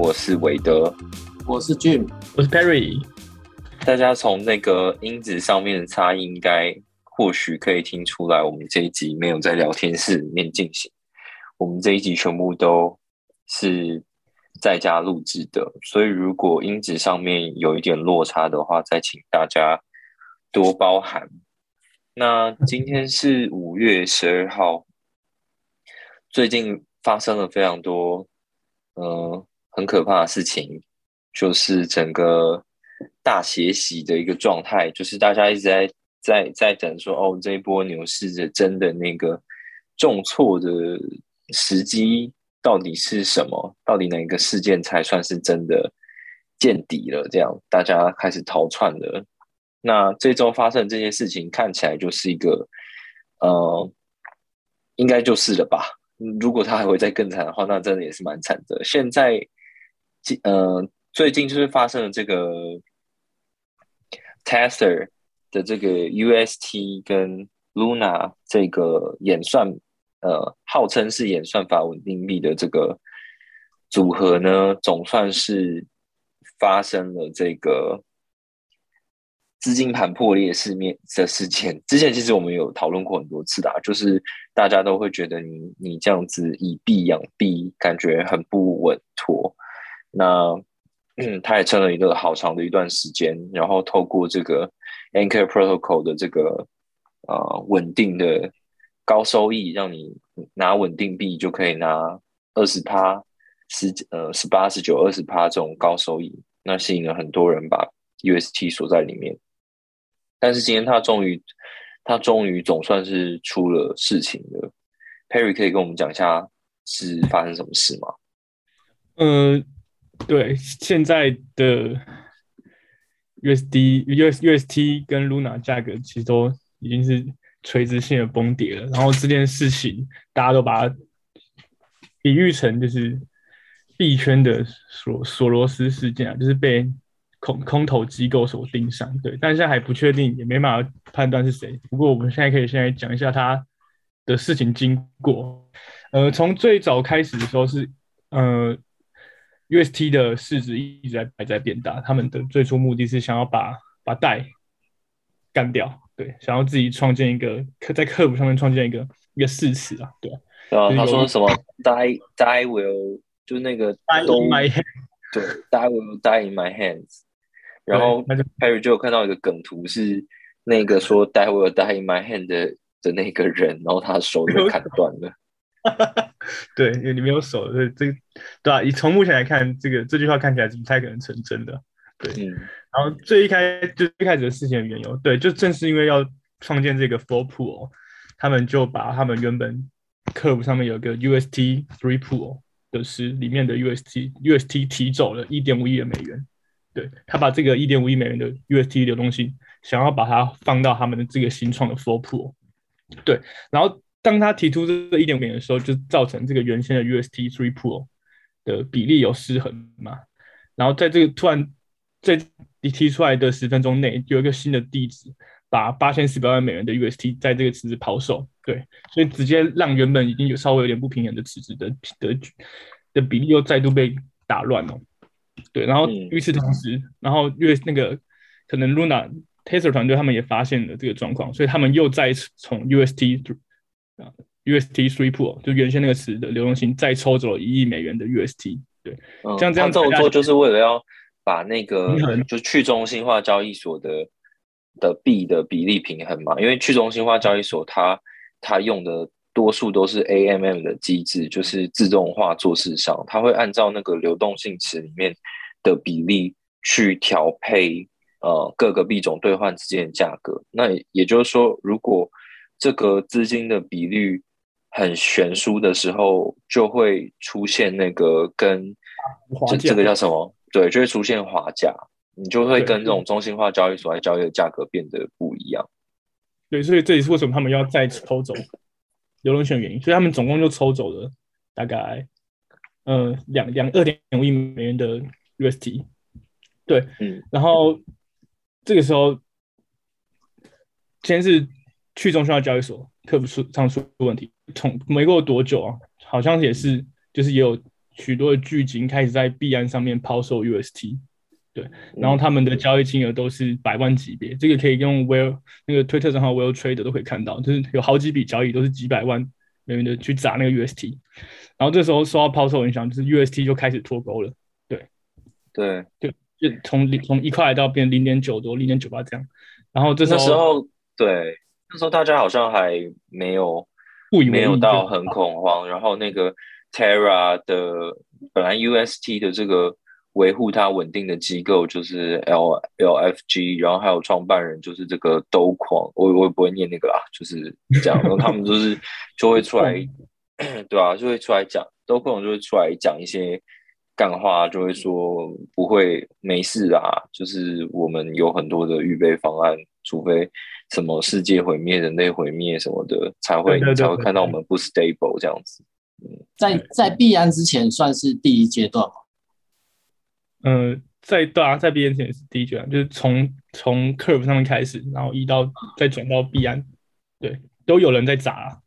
我是韦德，我是 Jim，我是 Perry。大家从那个音质上面的差异，应该或许可以听出来，我们这一集没有在聊天室里面进行，我们这一集全部都是在家录制的，所以如果音质上面有一点落差的话，再请大家多包涵。那今天是五月十二号，最近发生了非常多，嗯。很可怕的事情，就是整个大血洗的一个状态，就是大家一直在在在等说，哦，这一波牛市的真的那个重挫的时机到底是什么？到底哪一个事件才算是真的见底了？这样大家开始逃窜了。那这周发生这些事情，看起来就是一个，呃，应该就是了吧？如果他还会再更惨的话，那真的也是蛮惨的。现在。呃，最近就是发生了这个 Tether 的这个 UST 跟 Luna 这个演算，呃，号称是演算法稳定币的这个组合呢，总算是发生了这个资金盘破裂事面的事件。之前其实我们有讨论过很多次的，就是大家都会觉得你你这样子以币养币，感觉很不稳妥。那，他也撑了一个好长的一段时间，然后透过这个 Anchor Protocol 的这个呃稳定的高收益，让你拿稳定币就可以拿二十趴十呃十八十九二十趴这种高收益，那吸引了很多人把 UST 锁在里面。但是今天他终于他终于总算是出了事情了，Perry 可以跟我们讲一下是发生什么事吗？嗯。对，现在的 USD、US、UST 跟 Luna 价格其实都已经是垂直性的崩跌了。然后这件事情，大家都把它比喻成就是币圈的索索罗斯事件啊，就是被空空头机构所盯上。对，但现在还不确定，也没办法判断是谁。不过我们现在可以先来讲一下他的事情经过。呃，从最早开始的时候是呃。UST 的市值一直在还在变大，他们的最初目的是想要把把代干掉，对，想要自己创建一个可在客服上面创建一个一个誓词啊，对。啊，他说什么 die die will 就是那个 die in my hand，对，die will die in my hands。然后 Harry 就有看到一个梗图，是那个说 die will die in my hand 的的那个人，然后他的手被砍断了。对，因为你没有手，所以这个对吧？以从目前来看，这个这句话看起来是不太可能成真的。对，然后最一开就最开始的事情的缘由，对，就正是因为要创建这个 Four Pool，他们就把他们原本客服上面有个 UST Three Pool 的是里面的 UST UST 提走了一点五亿的美元。对他把这个一点五亿美元的 UST 流动性，想要把它放到他们的这个新创的 Four Pool。对，然后。当他提出这个一点五元的时候，就造成这个原先的 UST Three Pool 的比例有失衡嘛。然后在这个突然在你提出来的十分钟内，有一个新的地址把八千四百万美元的 UST 在这个池子抛售，对，所以直接让原本已经有稍微有点不平衡的池子的的的比例又再度被打乱了。对，然后与此同时，然后因为那个可能 Luna Tether 团队他们也发现了这个状况，所以他们又再从 UST UST Three Pool 就原先那个词的流动性再抽走一亿美元的 UST，对，像这样这么做就是为了要把那个就去中心化交易所的的币的比例平衡嘛，因为去中心化交易所它它用的多数都是 AMM 的机制，就是自动化做市商，它会按照那个流动性池里面的比例去调配呃各个币种兑换之间的价格。那也就是说，如果这个资金的比率很悬殊的时候，就会出现那个跟这这个叫什么？对，就会出现滑价，你就会跟这种中心化交易所来交易的价格变得不一样。对，所以这也是为什么他们要再抽走流动性原因。所以他们总共就抽走了大概呃两两二点五亿美元的 UST。对，嗯，然后这个时候先是去中心化交易所客服出上出问题，从没过多久啊，好像也是就是也有许多的巨鲸开始在币安上面抛售 UST。对，然后他们的交易金额都是百万级别，这个可以用 Well 那个推特账号 Well Trade 都可以看到，就是有好几笔交易都是几百万美元的去砸那个 UST，然后这时候受到抛售影响，就是 UST 就开始脱钩了。对，对，就就从零从一块到变零点九多、零点九八这样，然后这时候对，那时候大家好像还没有没有到很恐慌，然后那个 Terra 的本来 UST 的这个。维护它稳定的机构就是 L L F G，然后还有创办人就是这个都狂，我我也不会念那个啦，就是这样，然后他们就是就会出来，对啊，就会出来讲兜狂就会出来讲一些干话，就会说不会没事啊，就是我们有很多的预备方案，除非什么世界毁灭、人类毁灭什么的，才会才会看到我们不 stable 这样子。嗯，在在必安之前算是第一阶段吗？嗯，在对啊，在 B N 前是第一阶段，就是从从 Curve 上面开始，然后移到再转到必安对，都有人在砸。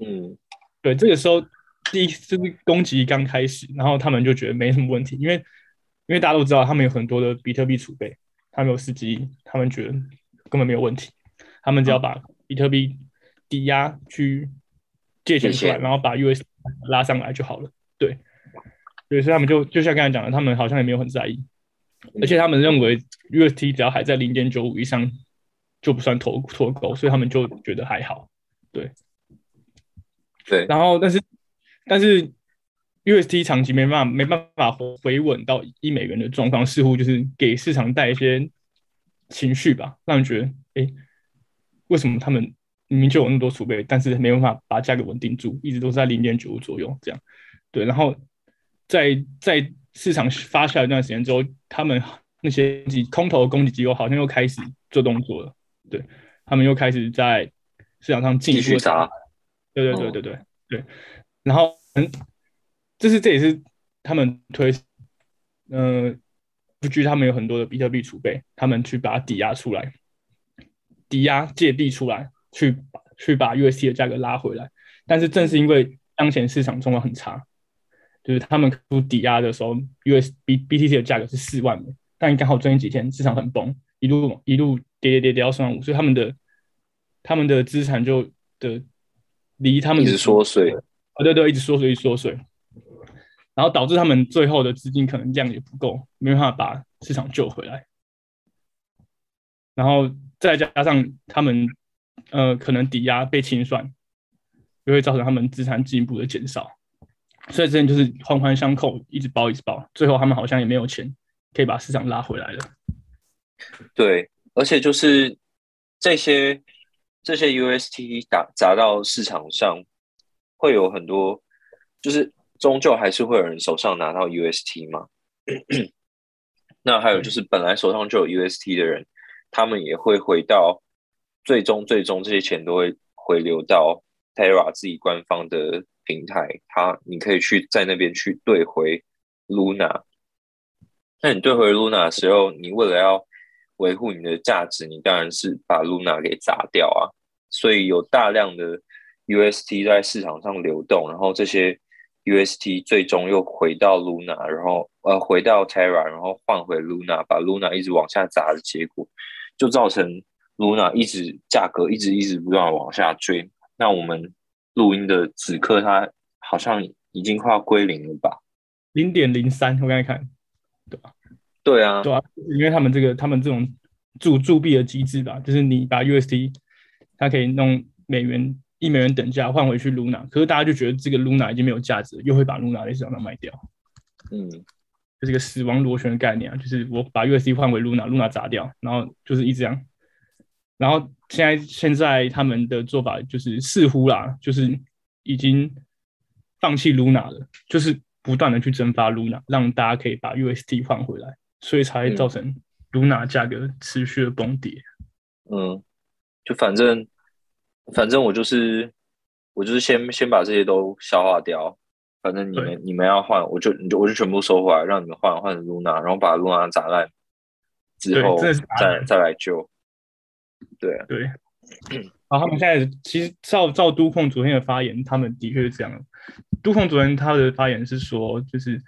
嗯，对，这个时候第一就是攻击刚开始，然后他们就觉得没什么问题，因为因为大家都知道他们有很多的比特币储备，他们有司机，他们觉得根本没有问题，他们只要把比特币抵押去借钱出来，然后把 U S 拉上来就好了，对。对，所以他们就就像刚才讲的，他们好像也没有很在意，而且他们认为 UST 只要还在零点九五以上就不算脱脱钩，所以他们就觉得还好。对，对。然后，但是但是 UST 长期没办法没办法回稳到一美元的状况，似乎就是给市场带一些情绪吧，让人觉得，哎，为什么他们明明就有那么多储备，但是没办法把价格稳定住，一直都是在零点九五左右这样？对，然后。在在市场发酵一段时间之后，他们那些空头攻击机构好像又开始做动作了，对他们又开始在市场上进一步砸，对对对对对对，然后嗯，这是这也是他们推，嗯，不拘他们有很多的比特币储备，他们去把它抵押出来，抵押借币出来，去去把 UST 的价格拉回来，但是正是因为当前市场状况很差。就是他们出抵押的时候，US B BTC 的价格是四万美，但刚好最近几天市场很崩，一路一路跌跌跌跌到三万五，所以他们的他们的资产就的离他们一直缩水，哦对对，一直缩水一直缩水，然后导致他们最后的资金可能量也不够，没办法把市场救回来，然后再加上他们呃可能抵押被清算，就会造成他们资产进一步的减少。所以这就是环环相扣，一直包一直包，最后他们好像也没有钱可以把市场拉回来了。对，而且就是这些这些 UST 打砸到市场上，会有很多，就是终究还是会有人手上拿到 UST 嘛。那还有就是本来手上就有 UST 的人，他们也会回到最终最终这些钱都会回流到 Terra 自己官方的。平台，它你可以去在那边去兑回 Luna。那你兑回 Luna 的时候，你为了要维护你的价值，你当然是把 Luna 给砸掉啊。所以有大量的 UST 在市场上流动，然后这些 UST 最终又回到 Luna，然后呃回到 Terra，然后换回 Luna，把 Luna 一直往下砸的结果，就造成 Luna 一直价格一直一直不断往下追。那我们。录音的此刻，它好像已经快要归零了吧？零点零三，我刚才看，对吧？对啊，对啊，因为他们这个，他们这种铸铸币的机制吧，就是你把 UST 它可以弄美元一美元等价换回去 Luna，可是大家就觉得这个 Luna 已经没有价值，又会把 Luna 在市场上卖掉。嗯，就是个死亡螺旋的概念啊，就是我把 USD 换回 Luna，Luna 砸掉，然后就是一直这样，然后。现在现在他们的做法就是似乎啦，就是已经放弃 Luna 了，就是不断的去蒸发 Luna，让大家可以把 USD 换回来，所以才会造成 Luna 价格持续的崩跌。嗯，就反正反正我就是我就是先先把这些都消化掉，反正你们你们要换，我就你就我就全部收回来，让你们换换成 Luna，然后把 Luna 砸烂之后再再来救。对。对，然后他们现在其实照照督控昨天的发言，他们的确是这样。督控昨天他的发言是说，就是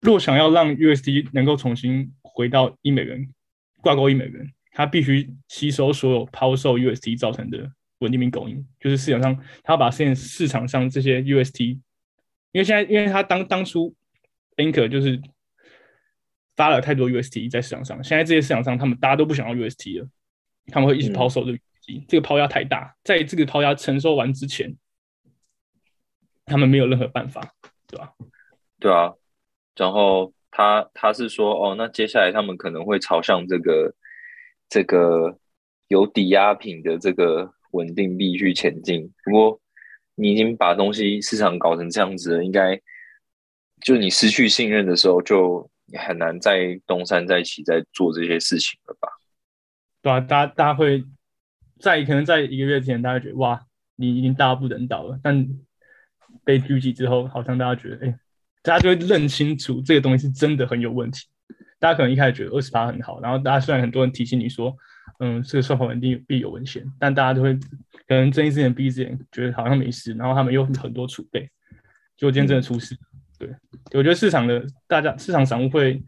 若想要让 USD 能够重新回到一美元挂钩一美元，他必须吸收所有抛售 USD 造成的稳定币供应，就是市场上他要把现在市场上这些 UST，因为现在因为他当当初 Anchor 就是发了太多 UST 在市场上，现在这些市场上他们大家都不想要 UST 了。他们会一直抛售这个机，这个抛压太大，在这个抛压承受完之前，他们没有任何办法，对吧？对啊，然后他他是说，哦，那接下来他们可能会朝向这个这个有抵押品的这个稳定币去前进。不过你已经把东西市场搞成这样子了，应该就你失去信任的时候，就很难再东山再起，再做这些事情了吧？对啊，大家大家会在可能在一个月之前，大家觉得哇，你已经大不能倒了。但被狙击之后，好像大家觉得，哎，大家就会认清楚这个东西是真的很有问题。大家可能一开始觉得二十八很好，然后大家虽然很多人提醒你说，嗯，这个算法稳定币有危险，但大家都会可能睁一只眼闭一只眼，觉得好像没事。然后他们又很多储备，结果今天真的出事。对，我觉得市场的大家市场散户会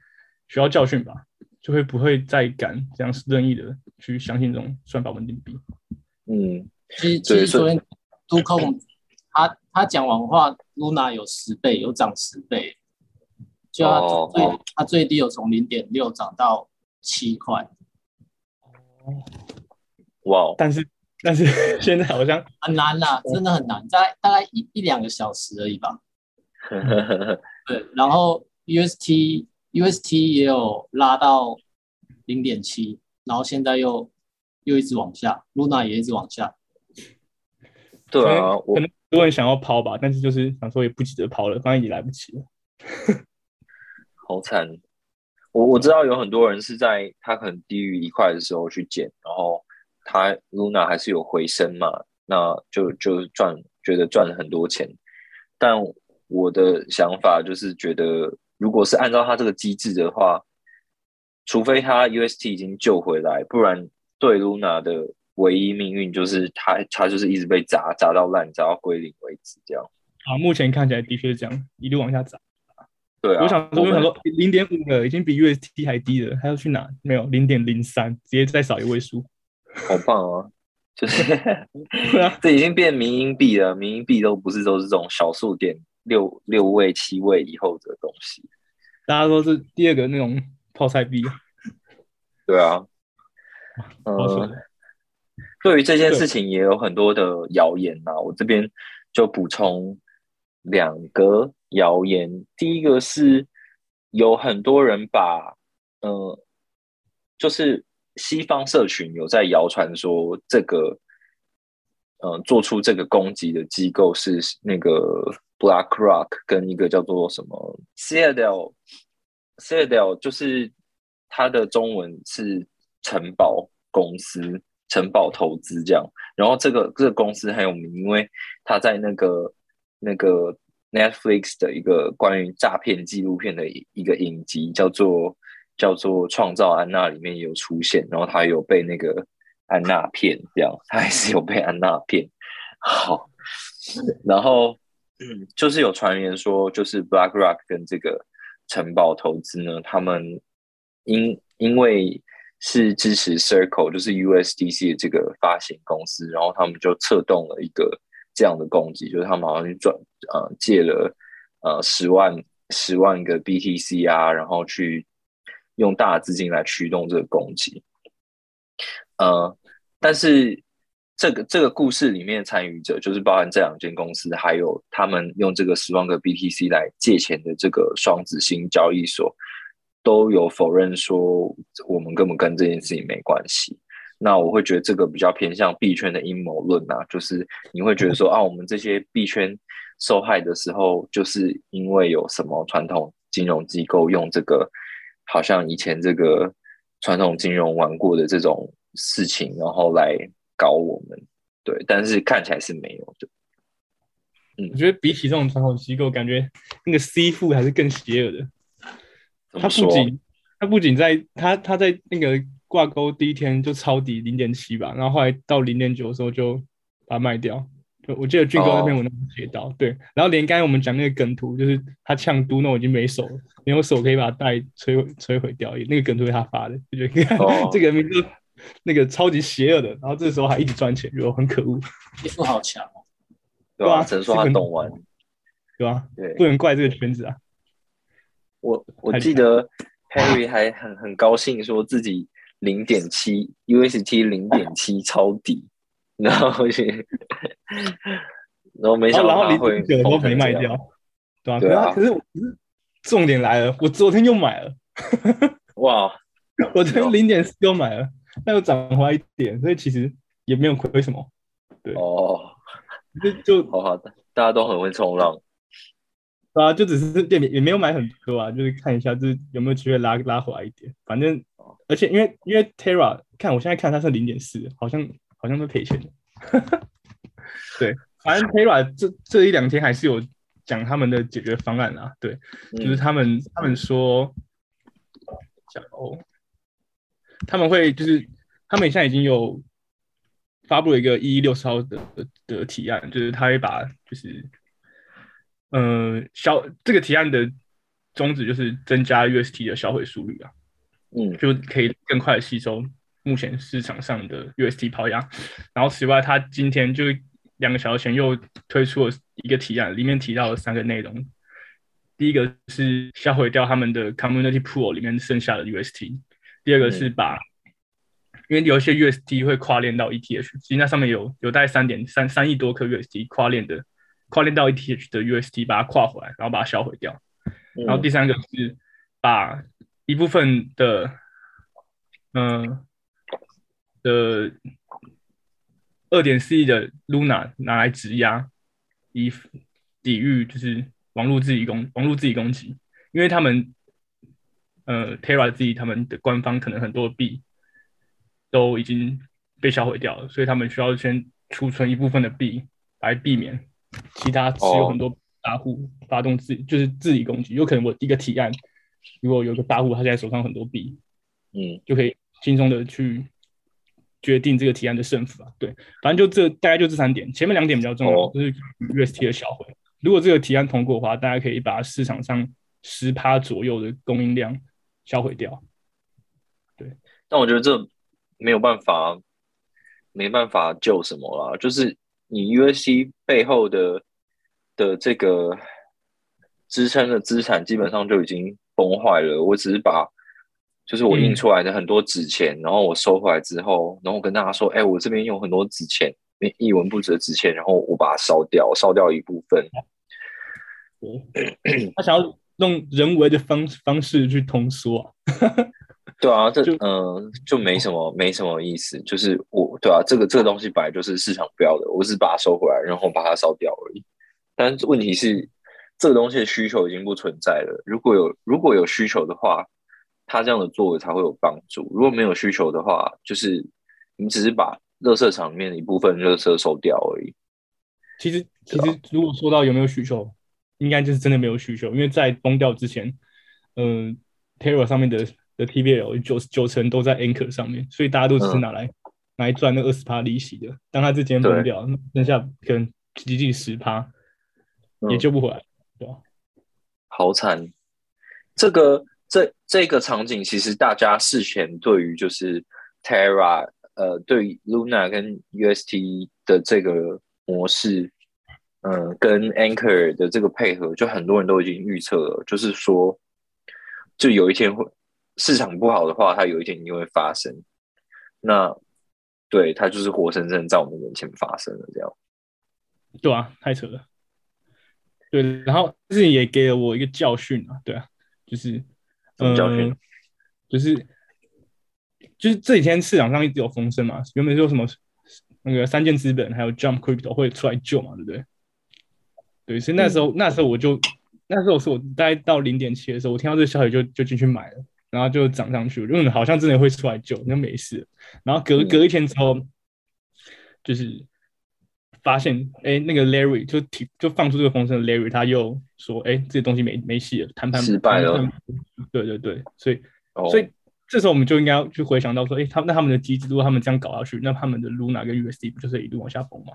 需要教训吧。就会不会再敢这样任意的去相信这种算法稳定币？嗯，其实其实昨天都控他他讲完话，Luna 有十倍，有涨十倍，就他最他最低有从零点六涨到七块。哦，哇！但是但是 现在好像很难呐，真的很难，大概大概一一两个小时而已吧。对，然后 UST。UST 也有拉到零点七，然后现在又又一直往下，Luna 也一直往下。对啊，可能很多人想要抛吧，但是就是想说也不急着抛了，反正也来不及了。好惨！我我知道有很多人是在它可能低于一块的时候去捡，然后它 Luna 还是有回升嘛，那就就赚，觉得赚了很多钱。但我的想法就是觉得。如果是按照他这个机制的话，除非他 UST 已经救回来，不然对 Luna 的唯一命运就是他他就是一直被砸砸到烂，砸到归零为止这样。啊，目前看起来的确是这样，一路往下砸。对啊，我想说，我想说，零点五了，已经比 UST 还低了，还要去哪？没有，零点零三，直接再少一位数。好棒啊！就是 这已经变民营币了，民营币都不是都是这种小数点。六六位、七位以后的东西，大家都是第二个那种泡菜币。对啊，嗯，对于这件事情也有很多的谣言呐。我这边就补充两个谣言。第一个是有很多人把，嗯，就是西方社群有在谣传说这个，嗯，做出这个攻击的机构是那个。BlackRock 跟一个叫做什么 Citadel，Citadel 就是它的中文是城堡公司、城堡投资这样。然后这个这个公司很有名，因为他在那个那个 Netflix 的一个关于诈骗纪录片的一个影集叫做叫做《创造安娜》里面有出现，然后他有被那个安娜骗，这样他还是有被安娜骗。好，然后。嗯，就是有传言说，就是 BlackRock 跟这个城堡投资呢，他们因因为是支持 Circle，就是 USDC 的这个发行公司，然后他们就策动了一个这样的攻击，就是他们好像去转呃借了呃十万十万个 BTC 啊，然后去用大资金来驱动这个攻击，呃，但是。这个这个故事里面参与者就是包含这两间公司，还有他们用这个十万个 BTC 来借钱的这个双子星交易所，都有否认说我们根本跟这件事情没关系。那我会觉得这个比较偏向币圈的阴谋论啊，就是你会觉得说 啊，我们这些币圈受害的时候，就是因为有什么传统金融机构用这个，好像以前这个传统金融玩过的这种事情，然后来搞我们。对，但是看起来是没有的。嗯，我觉得比起这种传统机构，感觉那个 C 富还是更邪恶的。他不仅他不仅在他他在那个挂钩第一天就抄底零点七吧，然后后来到零点九的时候就把它卖掉。就我记得俊哥那篇文章写到，对，然后连刚才我们讲那个梗图，就是他呛都诺已经没手了，没有手可以把它带摧毁摧毁掉，那个梗图是他发的，就觉得 这个名字那个超级邪恶的，然后这时候还一直赚钱，就很可恶。衣服好强哦，对啊，只能说他懂玩，对吧？对，不能怪这个圈子啊。我我记得 Harry 还很很高兴说自己零点七 UST 零点七抄底。然后去，然后没想到他会都没卖掉，对啊？对啊。可是，可是重点来了，我昨天又买了，哇！我昨天零点四又买了，那又涨回来一点，所以其实也没有亏什么。对哦，就就好好的，大家都很会冲浪，对啊，就只是店里也没有买很多啊，就是看一下，就是有没有机会拉拉回来一点。反正，而且因为因为 Terra 看我现在看它是零点四，好像。好像都赔钱。的，对，反正 Terra 这这一两天还是有讲他们的解决方案啊，对，就是他们他们说讲哦，他们会就是他们现在已经有发布了一个一一六十号的的提案，就是他会把就是嗯消这个提案的宗旨就是增加 UST 的销毁速率啊，嗯，就可以更快的吸收。目前市场上的 UST 抛压，然后此外，他今天就两个小时前又推出了一个提案，里面提到了三个内容。第一个是销毁掉他们的 Community Pool 里面剩下的 UST，第二个是把，因为有一些 UST 会跨链到 ETH，其实那上面有有大概三点三三亿多颗 UST 跨链的，跨链到 ETH 的 UST 把它跨回来，然后把它销毁掉。然后第三个是把一部分的，嗯。的二点四亿的 Luna 拿来质押，以抵御就是网络自己攻网络自己攻击，因为他们呃 Terra 自己他们的官方可能很多币都已经被销毁掉了，所以他们需要先储存一部分的币来避免其他持有很多大户发动自就是自己攻击，有可能我一个提案，如果有个大户他现在手上很多币，嗯，就可以轻松的去。决定这个提案的胜负啊，对，反正就这大概就这三点，前面两点比较重要，就是 UST 的销毁。如果这个提案通过的话，大家可以把市场上十趴左右的供应量销毁掉。对，但我觉得这没有办法，没办法救什么啦，就是你 USC 背后的的这个支撑的资产基本上就已经崩坏了。我只是把。就是我印出来的很多纸钱，然后我收回来之后，然后我跟大家说：“哎，我这边有很多纸钱，一文不值的纸钱，然后我把它烧掉，烧掉一部分。”他想要用人为的方方式去通缩，对啊，这嗯就没什么没什么意思。就是我对啊，这个这个东西本来就是市场不要的，我只是把它收回来，然后把它烧掉而已。但问题是，这个东西的需求已经不存在了。如果有如果有需求的话。他这样的作为才会有帮助。如果没有需求的话，就是你只是把热色场里面的一部分热色收掉而已。其实，其实如果说到有没有需求，应该就是真的没有需求。因为在崩掉之前，嗯，Terra 上面的的 TBL 九九成都在 Anchor 上面，所以大家都只是拿来拿来赚那二十趴利息的。当他之前崩掉，剩下可能仅仅十趴，也救不回来，好惨，这个。这这个场景其实大家事前对于就是 Terra 呃对 Luna 跟 UST 的这个模式，嗯，跟 Anchor 的这个配合，就很多人都已经预测了，就是说，就有一天会市场不好的话，它有一天一定会发生。那对它就是活生生在我们眼前发生了，这样。对啊，太扯了。对，然后这也给了我一个教训啊，对啊，就是。嗯，就是就是这几天市场上一直有风声嘛，原本说什么那个三箭资本还有 Jump Crypto 会出来救嘛，对不对？对，所以那时候那时候我就那时候是我大概到零点七的时候，我听到这个消息就就进去买了，然后就涨上去，因为好像真的会出来救，那没事。然后隔隔一天之后，就是发现哎，那个 Larry 就提就放出这个风声 Larry，他又说哎，这些东西没没戏了，谈判失败了。对对对，所以所以这时候我们就应该要去回想到说，哎，他那他们的机制如果他们这样搞下去，那他们的 Luna 跟 USD 不就是一路往下崩吗？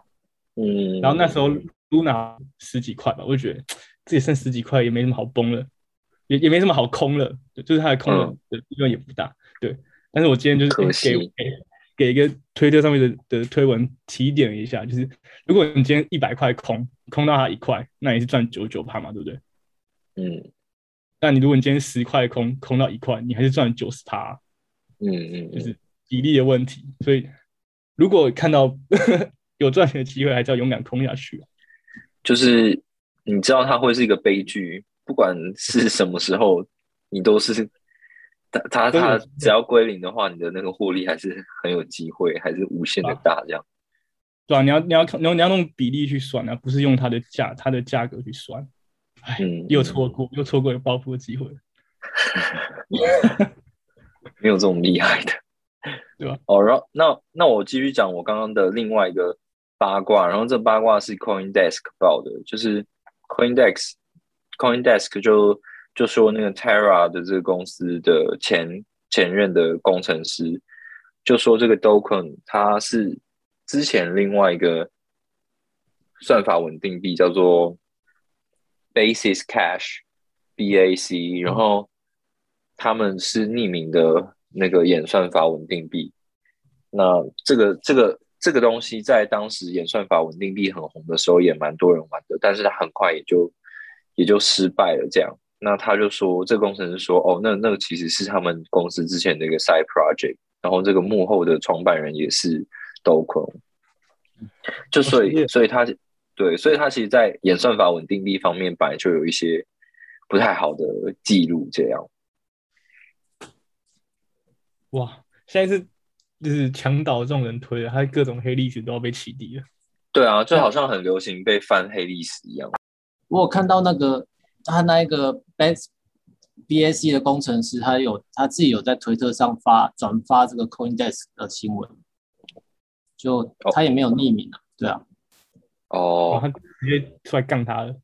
嗯，然后那时候 Luna 十几块吧，我就觉得自己剩十几块也没什么好崩了，也也没什么好空了，就是它的空的利润也不大，对。但是我今天就是给给给一个推特上面的的推文提点一下，就是如果你今天一百块空空到它一块，那也是赚九九趴嘛，对不对？嗯。但你如果你今天十块空空到一块，你还是赚九十趴，嗯嗯，就是比例的问题。所以如果看到。有赚钱的机会，还是要勇敢空下去。就是你知道它会是一个悲剧，不管是什么时候，你都是它它它只要归零的话，你的那个获利还是很有机会，还是无限的大这样。对啊，你要你要你要你要用比例去算啊，不是用它的价它的价格去算。哎，又错过又错过有暴富的机会。没有这种厉害的，对吧？哦，然后那那我继续讲我刚刚的另外一个。八卦，然后这八卦是 CoinDesk 报的，就是 CoinDesk CoinDesk 就就说那个 Terra 的这个公司的前前任的工程师就说这个 Token 它是之前另外一个算法稳定币叫做 Basis Cash BAC，然后他们是匿名的那个演算法稳定币，那这个这个。这个东西在当时演算法稳定币很红的时候，也蛮多人玩的，但是他很快也就也就失败了。这样，那他就说，这个工程师说，哦，那那个其实是他们公司之前的一个 side project，然后这个幕后的创办人也是 Do Kwon，就所以所以他对，所以他其实，在演算法稳定力方面，本来就有一些不太好的记录。这样，哇，现在是。就是墙倒众人推了，他各种黑历史都要被启迪了。对啊，就好像很流行被翻黑历史一样。我有看到那个他那一个 B B S C 的工程师，他有他自己有在推特上发转发这个 CoinDesk 的新闻，就他也没有匿名啊，对啊。哦，他直接出来杠他了。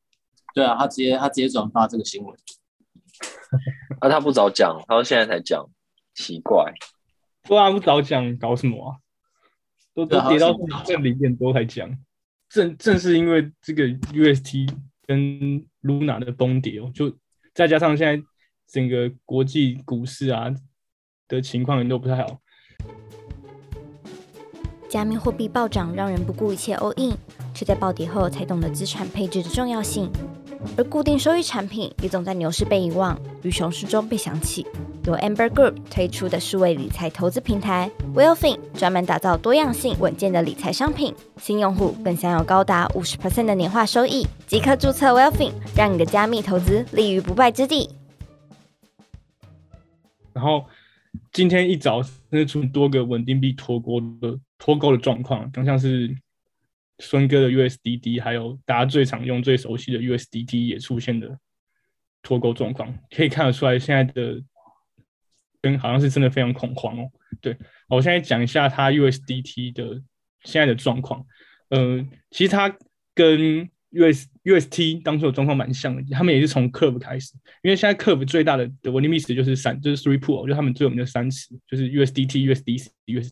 对啊，他直接他直接转发这个新闻。那 他不早讲，他说现在才讲，奇怪。不然不早讲，搞什么啊？都都跌到这零点多才讲，正正是因为这个 UST 跟 Luna 的崩跌哦，就再加上现在整个国际股市啊的情况都不太好。加密货币暴涨，让人不顾一切 all in，却在暴跌后才懂得资产配置的重要性。而固定收益产品也总在牛市被遗忘，与熊市中被想起。由 Amber Group 推出的数位理财投资平台 Willfin，专门打造多样性、稳健的理财商品，新用户更享有高达五十 percent 的年化收益。即刻注册 Willfin，让你的加密投资立于不败之地。然后今天一早，那出多个稳定币脱钩的脱钩的状况，就像是孙哥的 USDD，还有大家最常用、最熟悉的 USDT 也出现的脱钩状况，可以看得出来现在的。跟好像是真的非常恐慌哦。对，我现在讲一下它 USDT 的现在的状况。呃，其实它跟 US UST 当初的状况蛮像的，他们也是从 Curve 开始。因为现在 Curve 最大的的稳定币池就是三，就是 Three Pool，就他们最有名的三次，就是 USDT、USDC、USI。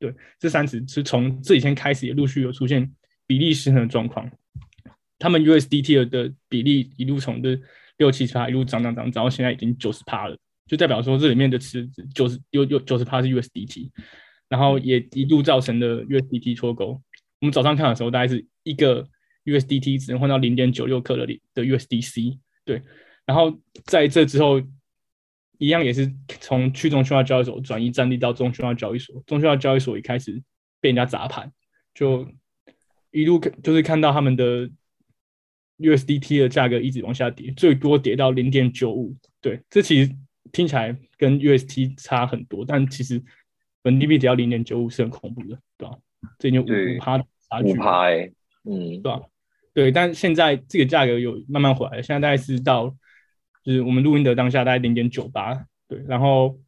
对，这三池是从这几天开始也陆续有出现比例失衡的状况。他们 USDT 的比例一路从的六七十趴一路涨涨涨，涨到现在已经九十趴了。就代表说这里面的池子九十有有九十趴是 USDT，然后也一度造成了 USDT 脱钩。我们早上看的时候，大概是一个 USDT 只能换到零点九六克的的 USDC。对，然后在这之后，一样也是从去中心化交易所转移战力到中心化交易所，中心化交易所一开始被人家砸盘，就一路就是看到他们的 USDT 的价格一直往下跌，最多跌到零点九五。对，这其实。听起来跟 UST 差很多，但其实本地币只要零点九五是很恐怖的，对吧？这已经五五趴差距，五趴哎，嗯，对吧？对，但现在这个价格有慢慢回来，现在大概是到是我们录音的当下大概零点九八，对，然后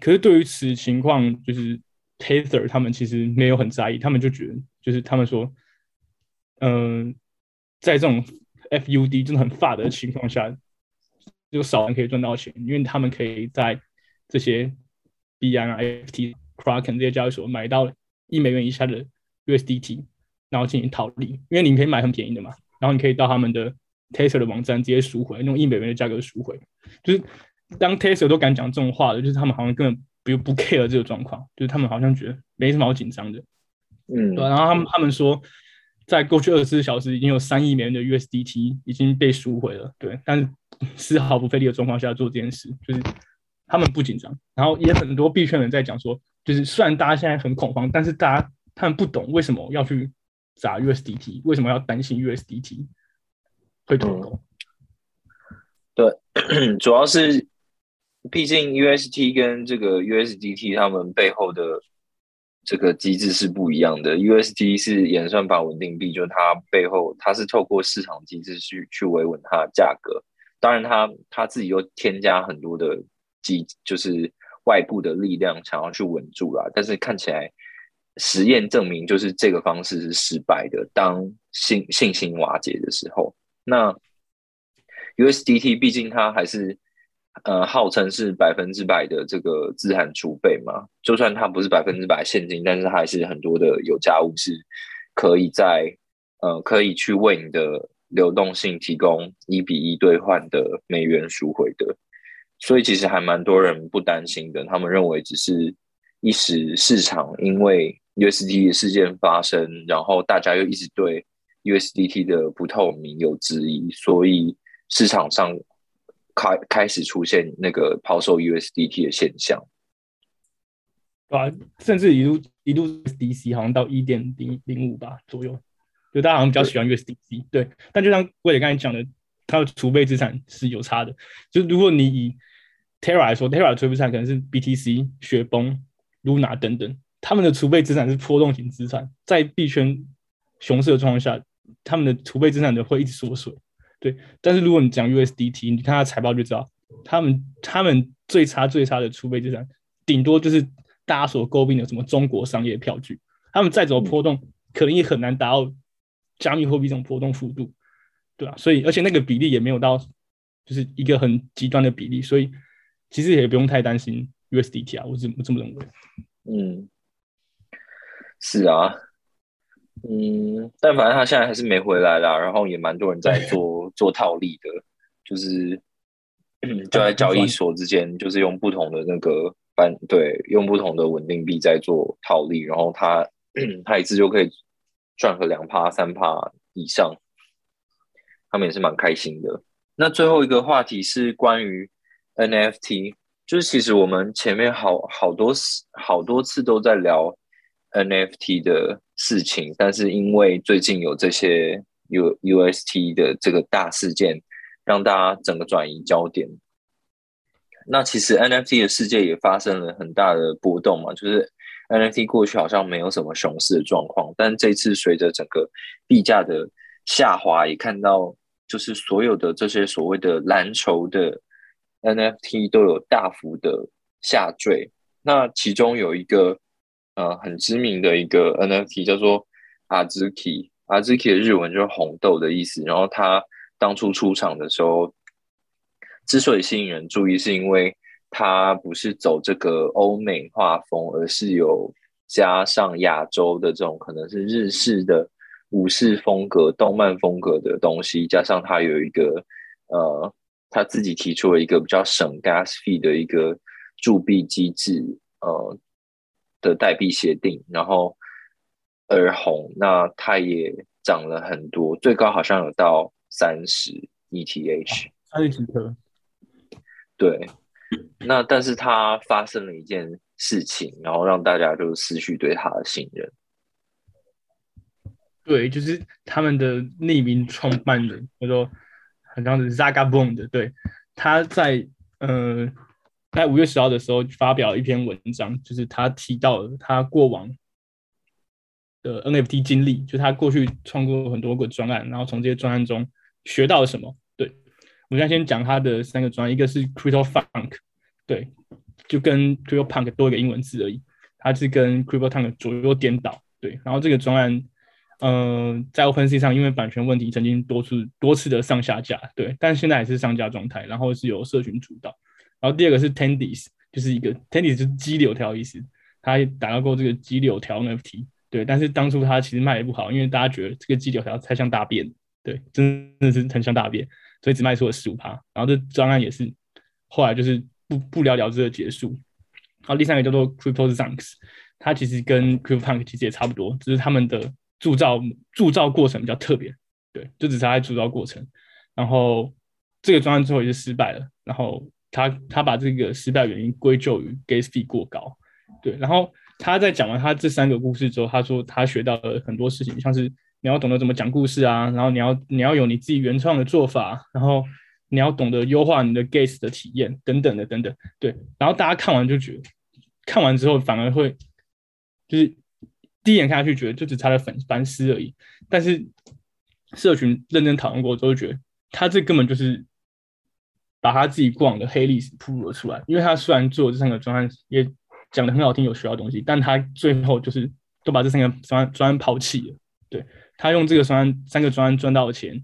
可是对于此情况，就是 Tether 他们其实没有很在意，他们就觉得就是他们说，嗯，在这种 FUD 真的很发的情况下，就少人可以赚到钱，因为他们可以在这些 BN 啊、FT、Kraken 这些交易所买到一美元以下的 USDT。然后进行套利，因为你可以买很便宜的嘛，然后你可以到他们的 Tesla 的网站直接赎回，用一美元的价格赎回。就是当 Tesla 都敢讲这种话的，就是他们好像根本不不 care 这个状况，就是他们好像觉得没什么好紧张的。嗯，对。然后他们他们说，在过去二十四小时已经有三亿美元的 USDT 已经被赎回了，对。但是丝毫不费力的状况下做这件事，就是他们不紧张。然后也很多币圈人在讲说，就是虽然大家现在很恐慌，但是大家他们不懂为什么要去。砸 USDT 为什么要担心 USDT 会脱钩？对，主要是毕竟 UST 跟这个 USDT 他们背后的这个机制是不一样的。UST 是演算法稳定币，就是它背后它是透过市场机制去去维稳它的价格。当然，它它自己又添加很多的机，就是外部的力量想要去稳住啦。但是看起来。实验证明，就是这个方式是失败的。当信信心瓦解的时候，那 USDT 毕竟它还是呃号称是百分之百的这个资产储备嘛。就算它不是百分之百现金，但是还是很多的有价物是可以在呃可以去为你的流动性提供一比一兑换的美元赎回的。所以其实还蛮多人不担心的，他们认为只是一时市场因为。USDT 事件发生，然后大家又一直对 USDT 的不透明有质疑，所以市场上开开始出现那个抛售 USDT 的现象，对吧？甚至一度一度 USDC 好像到一点零零五吧左右，就大家好像比较喜欢 USDC，对。但就像威磊刚才讲的，它的储备资产是有差的。就如果你以 Terra 来说，Terra 的储备资产可能是 BTC、雪崩、Luna 等等。他们的储备资产是波动型资产，在币圈熊市的状况下，他们的储备资产的会一直缩水。对，但是如果你讲 USDT，你看它财报就知道，他们他们最差最差的储备资产，顶多就是大家所诟病的什么中国商业票据，他们再怎么波动，可能也很难达到加密货币这种波动幅度，对吧？所以，而且那个比例也没有到，就是一个很极端的比例，所以其实也不用太担心 USDT 啊，我这么这么认为。嗯。是啊，嗯，但反正他现在还是没回来啦，然后也蛮多人在做 做套利的，就是就在交易所之间，就是用不同的那个反对，用不同的稳定币在做套利，然后他他一次就可以赚个两趴三趴以上，他们也是蛮开心的。那最后一个话题是关于 NFT，就是其实我们前面好好多次好多次都在聊。NFT 的事情，但是因为最近有这些 U UST 的这个大事件，让大家整个转移焦点。那其实 NFT 的世界也发生了很大的波动嘛，就是 NFT 过去好像没有什么熊市的状况，但这次随着整个币价的下滑，也看到就是所有的这些所谓的蓝筹的 NFT 都有大幅的下坠。那其中有一个。呃，很知名的一个 NFT 叫做阿兹 K，阿兹 K 的日文就是红豆的意思。然后他当初出场的时候，之所以吸引人注意，是因为他不是走这个欧美画风，而是有加上亚洲的这种可能是日式的武士风格、动漫风格的东西，加上他有一个呃，他自己提出了一个比较省 gas fee 的一个铸币机制，呃。的代币协定，然后而红，那它也涨了很多，最高好像有到三十 ETH，三十几颗。对，那但是它发生了一件事情，然后让大家就失去对它的信任。对，就是他们的匿名创办人，叫做好像是 Zaga Bond，对，他在呃。在五月十号的时候发表了一篇文章，就是他提到了他过往的 NFT 经历，就他过去创作很多个专案，然后从这些专案中学到了什么。对我们先讲他的三个专案，一个是 Crypto Funk，对，就跟 Crypto Punk 多一个英文字而已，它是跟 Crypto Punk 左右颠倒。对，然后这个专案，嗯，在 OpenSea 上因为版权问题，曾经多次多次的上下架，对，但现在还是上架状态，然后是由社群主导。然后第二个是 Tendies，就是一个 Tendies 就是鸡柳条意思，他打到过这个鸡柳条 NFT，对，但是当初他其实卖的不好，因为大家觉得这个鸡柳条太像大便，对，真的是很像大便，所以只卖出了十五趴。然后这专案也是后来就是不不了了之的结束。然后第三个叫做 Crypto Zunks。它其实跟 CryptoPunk 其实也差不多，只是他们的铸造铸造过程比较特别，对，就只是在铸造过程。然后这个专案最后也是失败了，然后他他把这个失败原因归咎于 gas fee 过高，对。然后他在讲完他这三个故事之后，他说他学到了很多事情，像是你要懂得怎么讲故事啊，然后你要你要有你自己原创的做法，然后你要懂得优化你的 gas 的体验等等的等等，对。然后大家看完就觉得，看完之后反而会。就是第一眼看下去，觉得就只差了粉反思而已。但是社群认真讨论过之后，觉得他这根本就是把他自己过往的黑历史铺露了出来。因为他虽然做这三个专案也讲的很好听，有学到东西，但他最后就是都把这三个专专案抛弃了。对他用这个专案三个专案赚到了钱，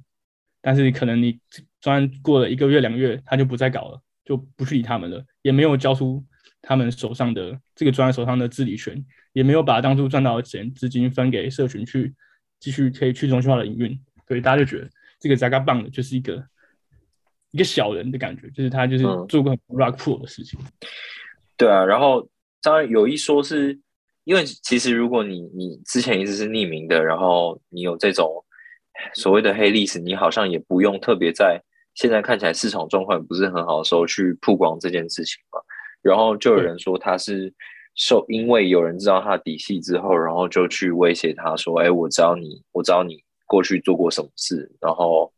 但是可能你专案过了一个月两个月，他就不再搞了，就不去理他们了，也没有交出他们手上的这个专案手上的治理权。也没有把当初赚到的钱资金分给社群去继续可以去中心化的营运，所以大家就觉得这个 Zaga 棒的就是一个一个小人的感觉，就是他就是做过很 rock pool 的事情。对啊，然后当然有一说是因为其实如果你你之前一直是匿名的，然后你有这种所谓的黑历史，你好像也不用特别在现在看起来市场状况不是很好的时候去曝光这件事情嘛。然后就有人说他是。受，因为有人知道他的底细之后，然后就去威胁他说：“哎，我知道你，我知道你过去做过什么事。”然后，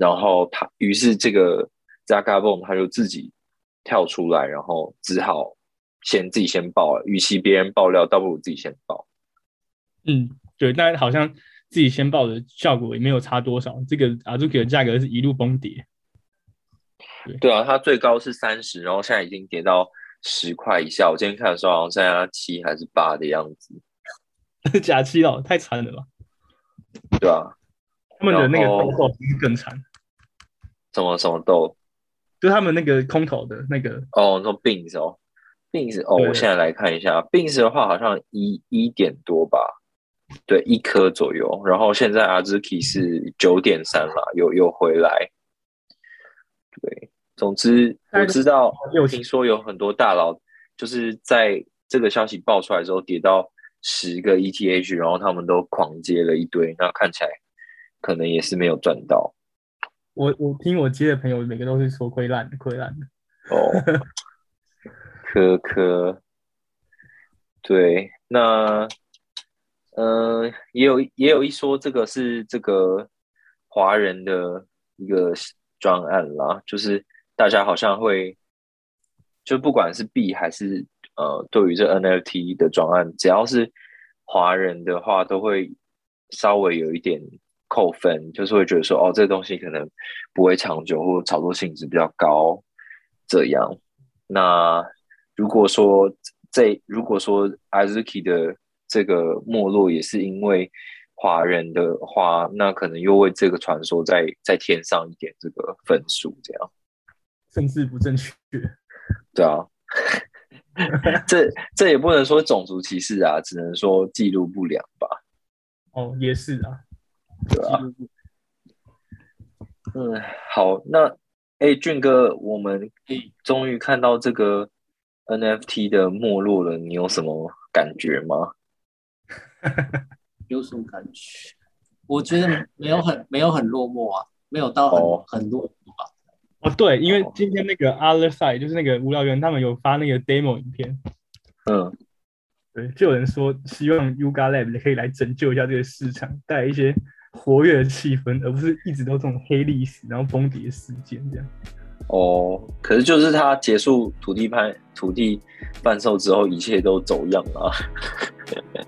然后他，于是这个 Zagabon 他就自己跳出来，然后只好先自己先爆了。与其别人爆料，倒不如自己先爆。嗯，对，但好像自己先爆的效果也没有差多少。这个 Azuki 的价格是一路崩跌。对啊，它最高是三十，然后现在已经跌到。十块以下，我今天看的时候好像剩下七还是八的样子，假七哦，太惨了吧？对啊，他们的那个豆豆更惨。什么什么豆？就他们那个空投的那个哦，那 Beans 哦，Beans 哦，我现在来看一下，Beans 的话好像一一点多吧，对，一颗左右。然后现在 Azuki 是九点三了，又又回来，对。总之，我知道，又听说有很多大佬，就是在这个消息爆出来之后，跌到十个 ETH，然后他们都狂接了一堆，那看起来可能也是没有赚到。我我听我接的朋友，每个都是说亏烂的，亏烂的。哦，科科，对，那嗯，也有也有一说，这个是这个华人的一个专案啦，就是。大家好像会，就不管是币还是呃，对于这 NFT 的专案，只要是华人的话，都会稍微有一点扣分，就是会觉得说，哦，这个东西可能不会长久，或炒作性质比较高。这样，那如果说这如果说 Azuki 的这个没落也是因为华人的话，那可能又为这个传说再再添上一点这个分数，这样。政治不正确，对啊，这这也不能说种族歧视啊，只能说记录不良吧。哦，也是啊，对啊。嗯，好，那哎，俊哥，我们终于看到这个 NFT 的没落了，你有什么感觉吗？有什么感觉？我觉得没有很没有很落寞啊，没有到很很落寞吧。哦，对，因为今天那个 Other Side 就是那个无聊猿，他们有发那个 demo 影片。嗯，对，就有人说希望 Yuga Lab 可以来拯救一下这个市场，带来一些活跃的气氛，而不是一直都这种黑历史，然后崩跌事件这样。哦，可是就是他结束土地拍土地贩售之后，一切都走样了。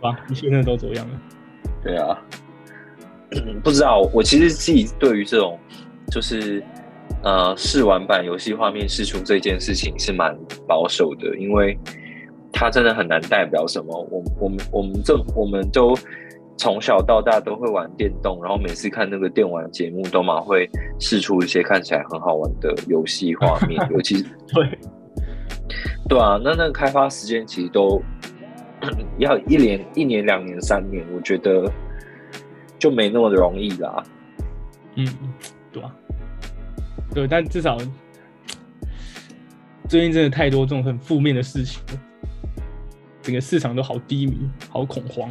啊，一切真的都走样了。对啊，不知道。我其实自己对于这种就是呃试玩版游戏画面试出这件事情是蛮保守的，因为它真的很难代表什么。我我们我们这我们都从小到大都会玩电动，然后每次看那个电玩节目都嘛会试出一些看起来很好玩的游戏画面，尤其是对。对啊，那那个开发时间其实都要一年、一年、两年、三年，我觉得就没那么容易啦。嗯，对啊，对，但至少最近真的太多这种很负面的事情了，整个市场都好低迷、好恐慌。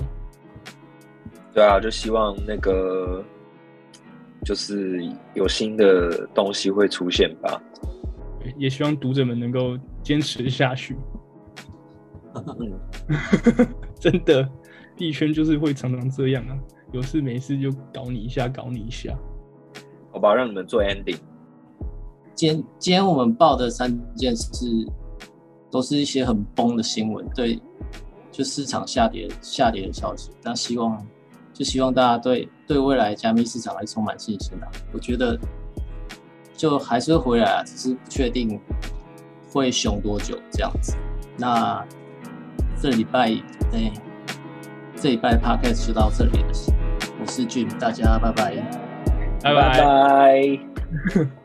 对啊，就希望那个就是有新的东西会出现吧。也希望读者们能够坚持下去。嗯 真的，币圈就是会常常这样啊，有事没事就搞你一下，搞你一下。好吧，让你们做 ending。今今天我们报的三件事，都是一些很崩的新闻，对，就市场下跌下跌的消息。那希望，就希望大家对对未来加密市场还是充满信心的。我觉得。就还是会回来啊，只是不确定会熊多久这样子。那这礼拜，哎，这礼拜 podcast 就到这里了。我是 Jim，大家拜拜，拜拜。